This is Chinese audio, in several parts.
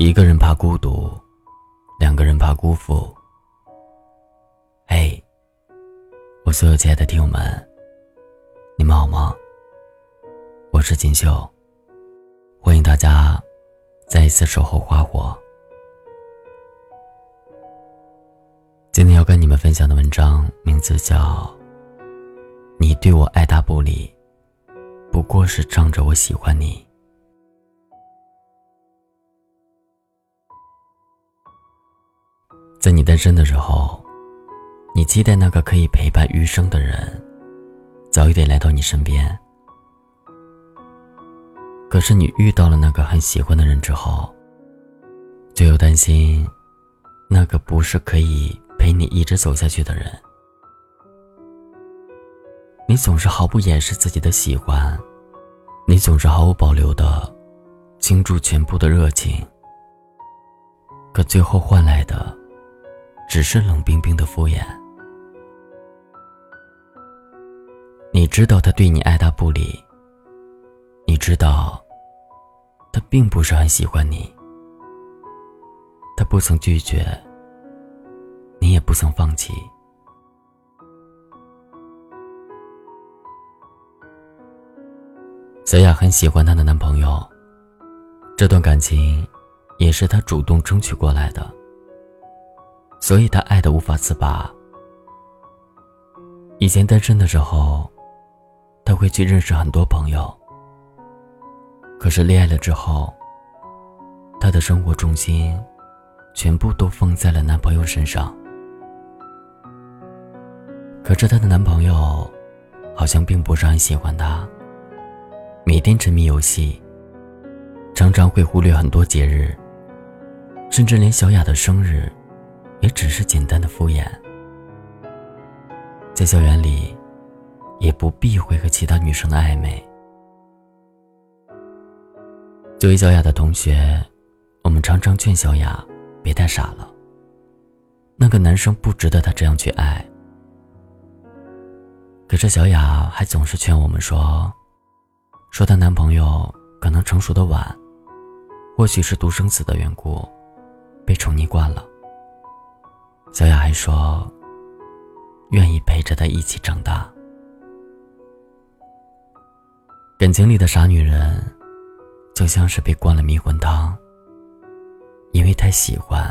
一个人怕孤独，两个人怕辜负。嘿，我所有亲爱的听友们，你们好吗？我是锦绣，欢迎大家再一次守候花火。今天要跟你们分享的文章名字叫《你对我爱答不理》。不过是仗着我喜欢你。在你单身的时候，你期待那个可以陪伴余生的人早一点来到你身边。可是你遇到了那个很喜欢的人之后，就又担心那个不是可以陪你一直走下去的人。你总是毫不掩饰自己的喜欢，你总是毫无保留的倾注全部的热情，可最后换来的只是冷冰冰的敷衍。你知道他对你爱答不理，你知道他并不是很喜欢你，他不曾拒绝，你也不曾放弃。小雅很喜欢她的男朋友，这段感情也是她主动争取过来的，所以她爱的无法自拔。以前单身的时候，她会去认识很多朋友，可是恋爱了之后，她的生活重心全部都放在了男朋友身上。可是她的男朋友好像并不是很喜欢她。每天沉迷游戏，常常会忽略很多节日，甚至连小雅的生日，也只是简单的敷衍。在校园里，也不避讳和其他女生的暧昧。作为小雅的同学，我们常常劝小雅别太傻了。那个男生不值得她这样去爱。可是小雅还总是劝我们说。说她男朋友可能成熟的晚，或许是独生子的缘故，被宠溺惯了。小雅还说，愿意陪着他一起长大。感情里的傻女人，就像是被灌了迷魂汤。因为太喜欢，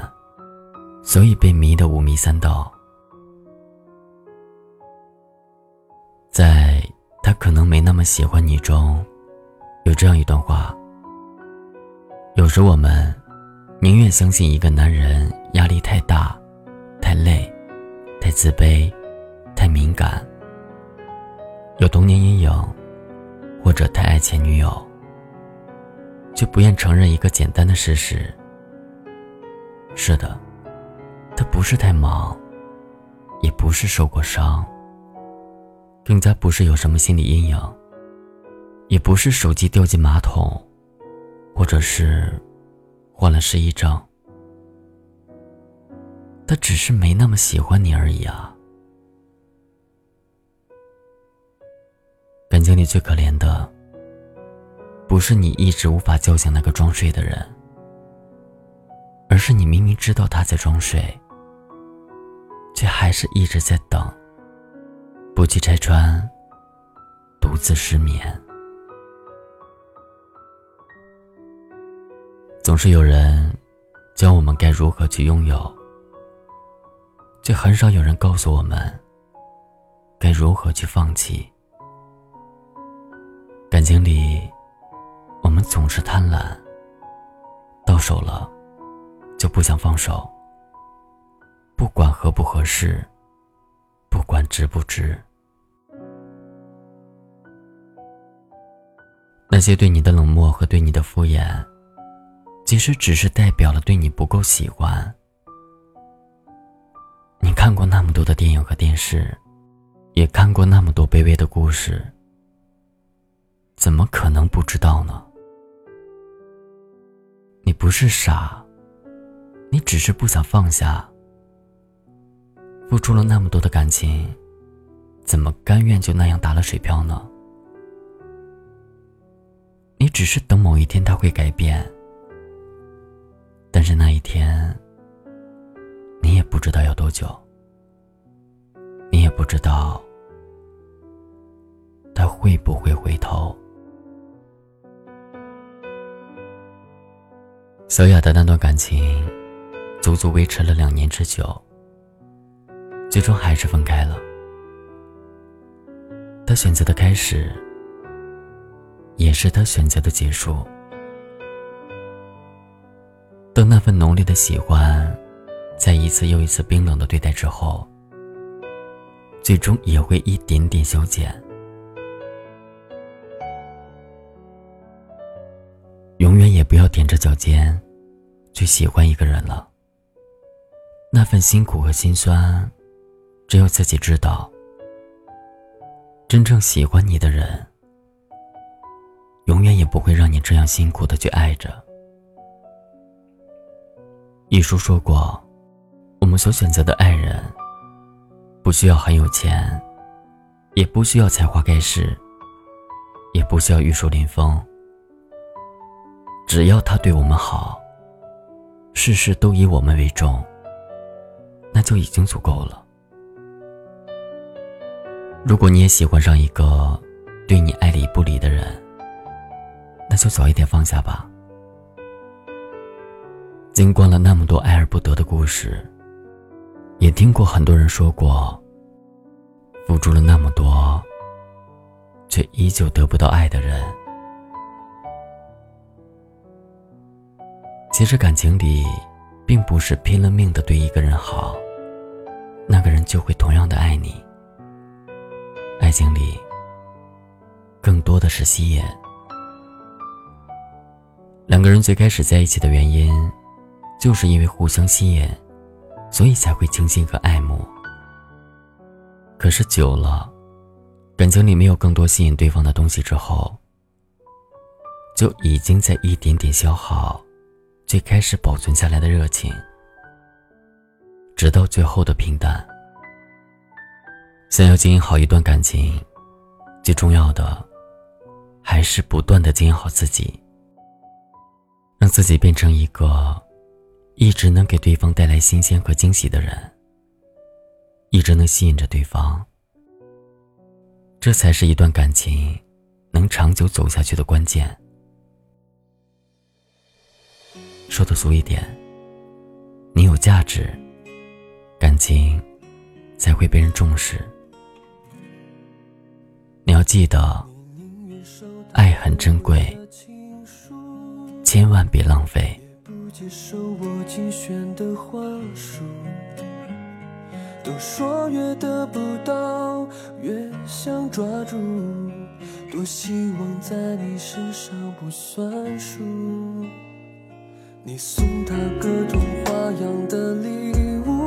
所以被迷得五迷三道。在他可能没那么喜欢你中。有这样一段话：有时我们宁愿相信一个男人压力太大、太累、太自卑、太敏感、有童年阴影，或者太爱前女友，却不愿承认一个简单的事实。是的，他不是太忙，也不是受过伤，更加不是有什么心理阴影。也不是手机掉进马桶，或者是患了失忆症，他只是没那么喜欢你而已啊。感情里最可怜的，不是你一直无法叫醒那个装睡的人，而是你明明知道他在装睡，却还是一直在等，不去拆穿，独自失眠。总是有人教我们该如何去拥有，却很少有人告诉我们该如何去放弃。感情里，我们总是贪婪，到手了就不想放手，不管合不合适，不管值不值，那些对你的冷漠和对你的敷衍。其实只是代表了对你不够喜欢。你看过那么多的电影和电视，也看过那么多卑微的故事，怎么可能不知道呢？你不是傻，你只是不想放下。付出了那么多的感情，怎么甘愿就那样打了水漂呢？你只是等某一天他会改变。但是那一天，你也不知道要多久，你也不知道他会不会回头。小雅的那段感情，足足维持了两年之久，最终还是分开了。他选择的开始，也是他选择的结束。等那份浓烈的喜欢，在一次又一次冰冷的对待之后，最终也会一点点消减。永远也不要踮着脚尖，去喜欢一个人了。那份辛苦和心酸，只有自己知道。真正喜欢你的人，永远也不会让你这样辛苦的去爱着。一书说过，我们所选择的爱人，不需要很有钱，也不需要才华盖世，也不需要玉树临风，只要他对我们好，事事都以我们为重，那就已经足够了。如果你也喜欢上一个对你爱理不理的人，那就早一点放下吧。经过了那么多爱而不得的故事，也听过很多人说过，付出了那么多，却依旧得不到爱的人。其实感情里，并不是拼了命的对一个人好，那个人就会同样的爱你。爱情里，更多的是吸引。两个人最开始在一起的原因。就是因为互相吸引，所以才会倾心和爱慕。可是久了，感情里没有更多吸引对方的东西之后，就已经在一点点消耗最开始保存下来的热情，直到最后的平淡。想要经营好一段感情，最重要的还是不断的经营好自己，让自己变成一个。一直能给对方带来新鲜和惊喜的人，一直能吸引着对方，这才是一段感情能长久走下去的关键。说的俗一点，你有价值，感情才会被人重视。你要记得，爱很珍贵，千万别浪费。接受我精选的话术，都说越得不到越想抓住，多希望在你身上不算数。你送他各种花样的礼物，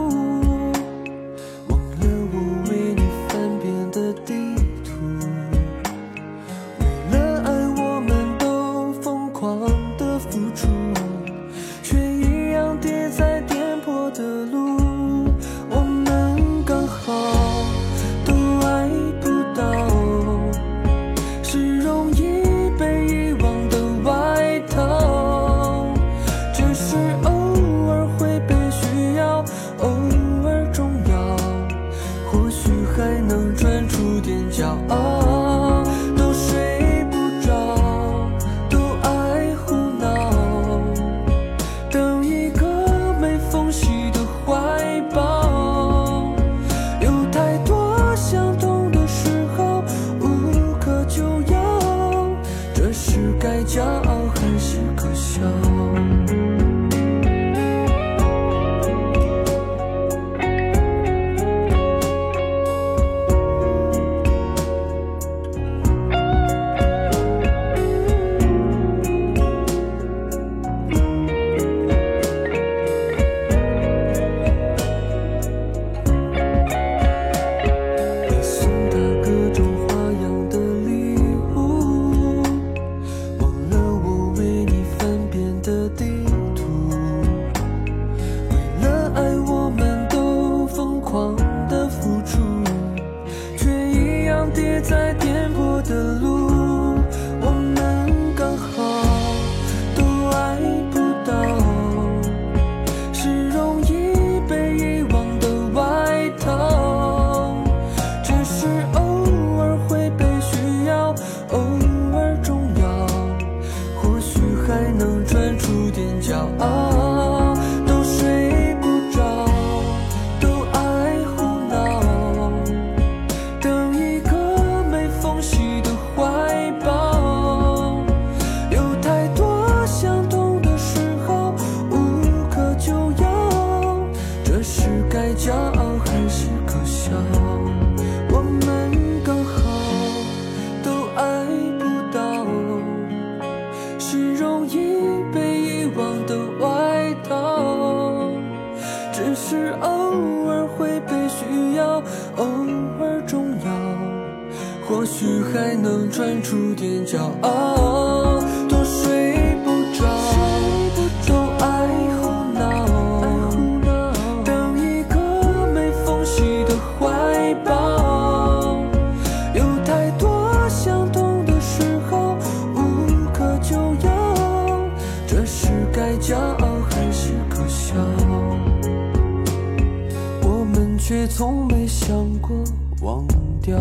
在颠簸的路，我们刚好都爱不到，是容易被遗忘的外套，只是偶尔会被需要，偶尔重要，或许还能穿出点骄傲。还是可笑，我们刚好都爱不到，是容易被遗忘的外套，只是偶尔会被需要，偶尔重要，或许还能穿出点骄傲。却从没想过忘掉。